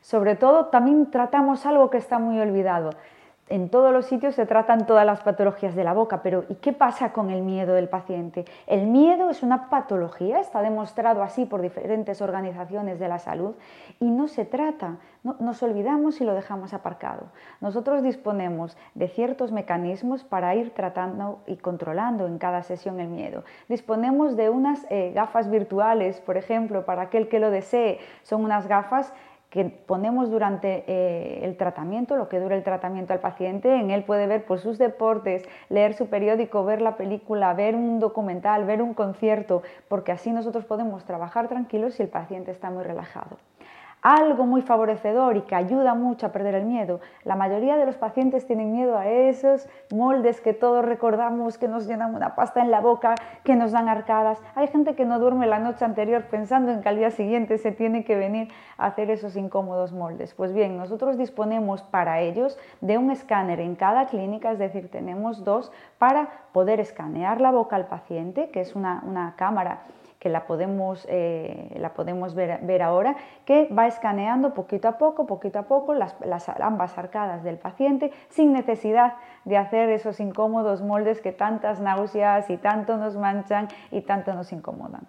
Sobre todo, también tratamos algo que está muy olvidado, en todos los sitios se tratan todas las patologías de la boca, pero ¿y qué pasa con el miedo del paciente? El miedo es una patología, está demostrado así por diferentes organizaciones de la salud y no se trata, nos olvidamos y lo dejamos aparcado. Nosotros disponemos de ciertos mecanismos para ir tratando y controlando en cada sesión el miedo. Disponemos de unas eh, gafas virtuales, por ejemplo, para aquel que lo desee, son unas gafas que ponemos durante eh, el tratamiento, lo que dura el tratamiento al paciente, en él puede ver pues, sus deportes, leer su periódico, ver la película, ver un documental, ver un concierto, porque así nosotros podemos trabajar tranquilos si el paciente está muy relajado algo muy favorecedor y que ayuda mucho a perder el miedo. La mayoría de los pacientes tienen miedo a esos moldes que todos recordamos, que nos llenan una pasta en la boca, que nos dan arcadas. Hay gente que no duerme la noche anterior pensando en que al día siguiente se tiene que venir a hacer esos incómodos moldes. Pues bien, nosotros disponemos para ellos de un escáner en cada clínica, es decir, tenemos dos para poder escanear la boca al paciente, que es una, una cámara que la podemos, eh, la podemos ver, ver, ahora, que va escaneando poquito a poco, poquito a poco las, las, ambas arcadas del paciente sin necesidad de hacer esos incómodos moldes que tantas náuseas y tanto nos manchan y tanto nos incomodan.